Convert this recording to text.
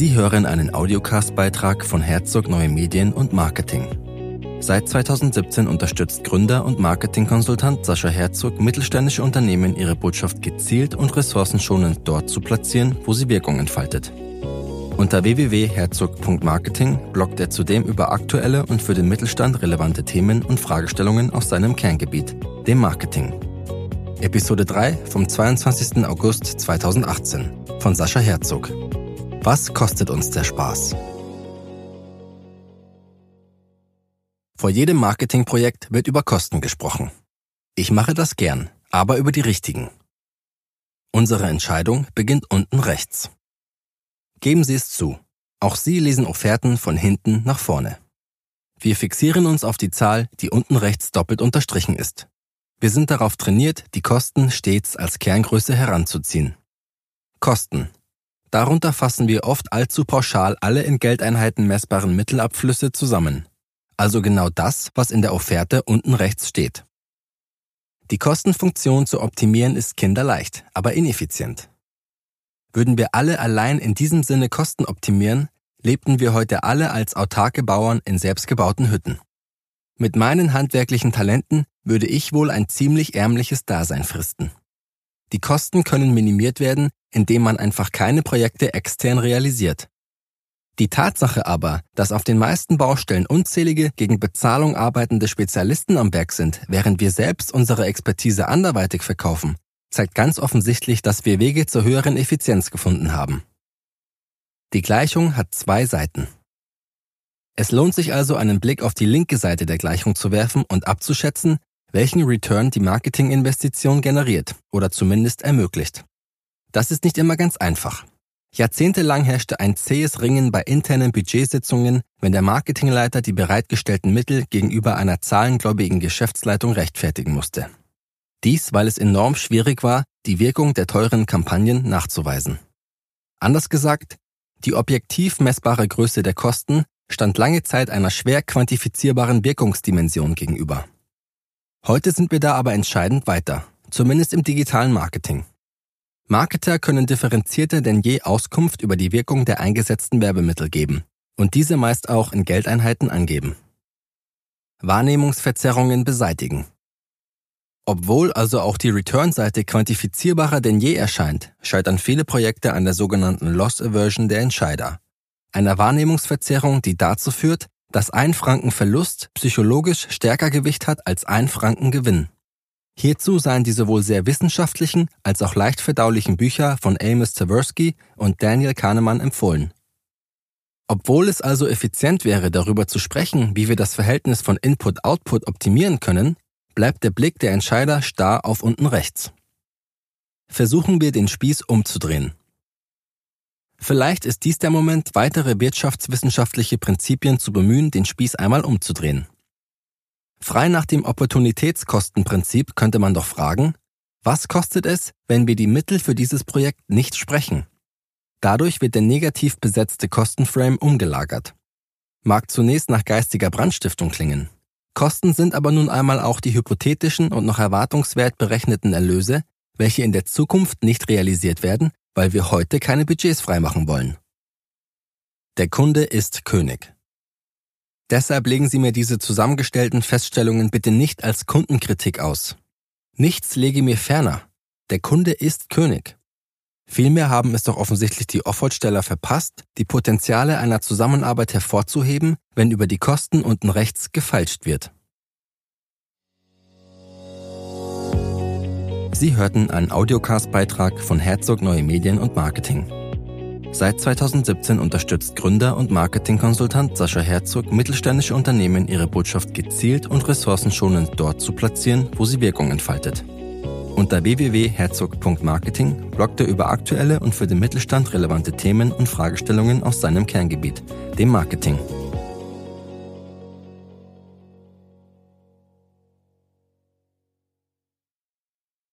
Sie hören einen Audiocast-Beitrag von Herzog Neue Medien und Marketing. Seit 2017 unterstützt Gründer und Marketingkonsultant Sascha Herzog mittelständische Unternehmen, ihre Botschaft gezielt und ressourcenschonend dort zu platzieren, wo sie Wirkung entfaltet. Unter www.herzog.marketing bloggt er zudem über aktuelle und für den Mittelstand relevante Themen und Fragestellungen aus seinem Kerngebiet, dem Marketing. Episode 3 vom 22. August 2018 von Sascha Herzog. Was kostet uns der Spaß? Vor jedem Marketingprojekt wird über Kosten gesprochen. Ich mache das gern, aber über die richtigen. Unsere Entscheidung beginnt unten rechts. Geben Sie es zu. Auch Sie lesen Offerten von hinten nach vorne. Wir fixieren uns auf die Zahl, die unten rechts doppelt unterstrichen ist. Wir sind darauf trainiert, die Kosten stets als Kerngröße heranzuziehen. Kosten. Darunter fassen wir oft allzu pauschal alle in Geldeinheiten messbaren Mittelabflüsse zusammen. Also genau das, was in der Offerte unten rechts steht. Die Kostenfunktion zu optimieren ist kinderleicht, aber ineffizient. Würden wir alle allein in diesem Sinne Kosten optimieren, lebten wir heute alle als autarke Bauern in selbstgebauten Hütten. Mit meinen handwerklichen Talenten würde ich wohl ein ziemlich ärmliches Dasein fristen. Die Kosten können minimiert werden, indem man einfach keine Projekte extern realisiert. Die Tatsache aber, dass auf den meisten Baustellen unzählige gegen Bezahlung arbeitende Spezialisten am Berg sind, während wir selbst unsere Expertise anderweitig verkaufen, zeigt ganz offensichtlich, dass wir Wege zur höheren Effizienz gefunden haben. Die Gleichung hat zwei Seiten. Es lohnt sich also, einen Blick auf die linke Seite der Gleichung zu werfen und abzuschätzen, welchen Return die Marketinginvestition generiert oder zumindest ermöglicht. Das ist nicht immer ganz einfach. Jahrzehntelang herrschte ein zähes Ringen bei internen Budgetsitzungen, wenn der Marketingleiter die bereitgestellten Mittel gegenüber einer zahlengläubigen Geschäftsleitung rechtfertigen musste. Dies, weil es enorm schwierig war, die Wirkung der teuren Kampagnen nachzuweisen. Anders gesagt, die objektiv messbare Größe der Kosten stand lange Zeit einer schwer quantifizierbaren Wirkungsdimension gegenüber. Heute sind wir da aber entscheidend weiter, zumindest im digitalen Marketing. Marketer können differenzierter denn je Auskunft über die Wirkung der eingesetzten Werbemittel geben und diese meist auch in Geldeinheiten angeben. Wahrnehmungsverzerrungen beseitigen. Obwohl also auch die Return-Seite quantifizierbarer denn je erscheint, scheitern viele Projekte an der sogenannten Loss Aversion der Entscheider, einer Wahrnehmungsverzerrung, die dazu führt, dass ein Franken Verlust psychologisch stärker Gewicht hat als ein Franken Gewinn. Hierzu seien die sowohl sehr wissenschaftlichen als auch leicht verdaulichen Bücher von Amos Tversky und Daniel Kahnemann empfohlen. Obwohl es also effizient wäre, darüber zu sprechen, wie wir das Verhältnis von Input-Output optimieren können, bleibt der Blick der Entscheider starr auf unten rechts. Versuchen wir den Spieß umzudrehen. Vielleicht ist dies der Moment, weitere wirtschaftswissenschaftliche Prinzipien zu bemühen, den Spieß einmal umzudrehen. Frei nach dem Opportunitätskostenprinzip könnte man doch fragen, was kostet es, wenn wir die Mittel für dieses Projekt nicht sprechen? Dadurch wird der negativ besetzte Kostenframe umgelagert. Mag zunächst nach geistiger Brandstiftung klingen. Kosten sind aber nun einmal auch die hypothetischen und noch erwartungswert berechneten Erlöse, welche in der Zukunft nicht realisiert werden, weil wir heute keine Budgets freimachen wollen. Der Kunde ist König. Deshalb legen Sie mir diese zusammengestellten Feststellungen bitte nicht als Kundenkritik aus. Nichts lege mir ferner. Der Kunde ist König. Vielmehr haben es doch offensichtlich die Offertsteller verpasst, die Potenziale einer Zusammenarbeit hervorzuheben, wenn über die Kosten unten rechts gefeilscht wird. Sie hörten einen Audiocast-Beitrag von Herzog Neue Medien und Marketing. Seit 2017 unterstützt Gründer und Marketingkonsultant Sascha Herzog mittelständische Unternehmen, ihre Botschaft gezielt und ressourcenschonend dort zu platzieren, wo sie Wirkung entfaltet. Unter www.herzog.marketing bloggt er über aktuelle und für den Mittelstand relevante Themen und Fragestellungen aus seinem Kerngebiet, dem Marketing.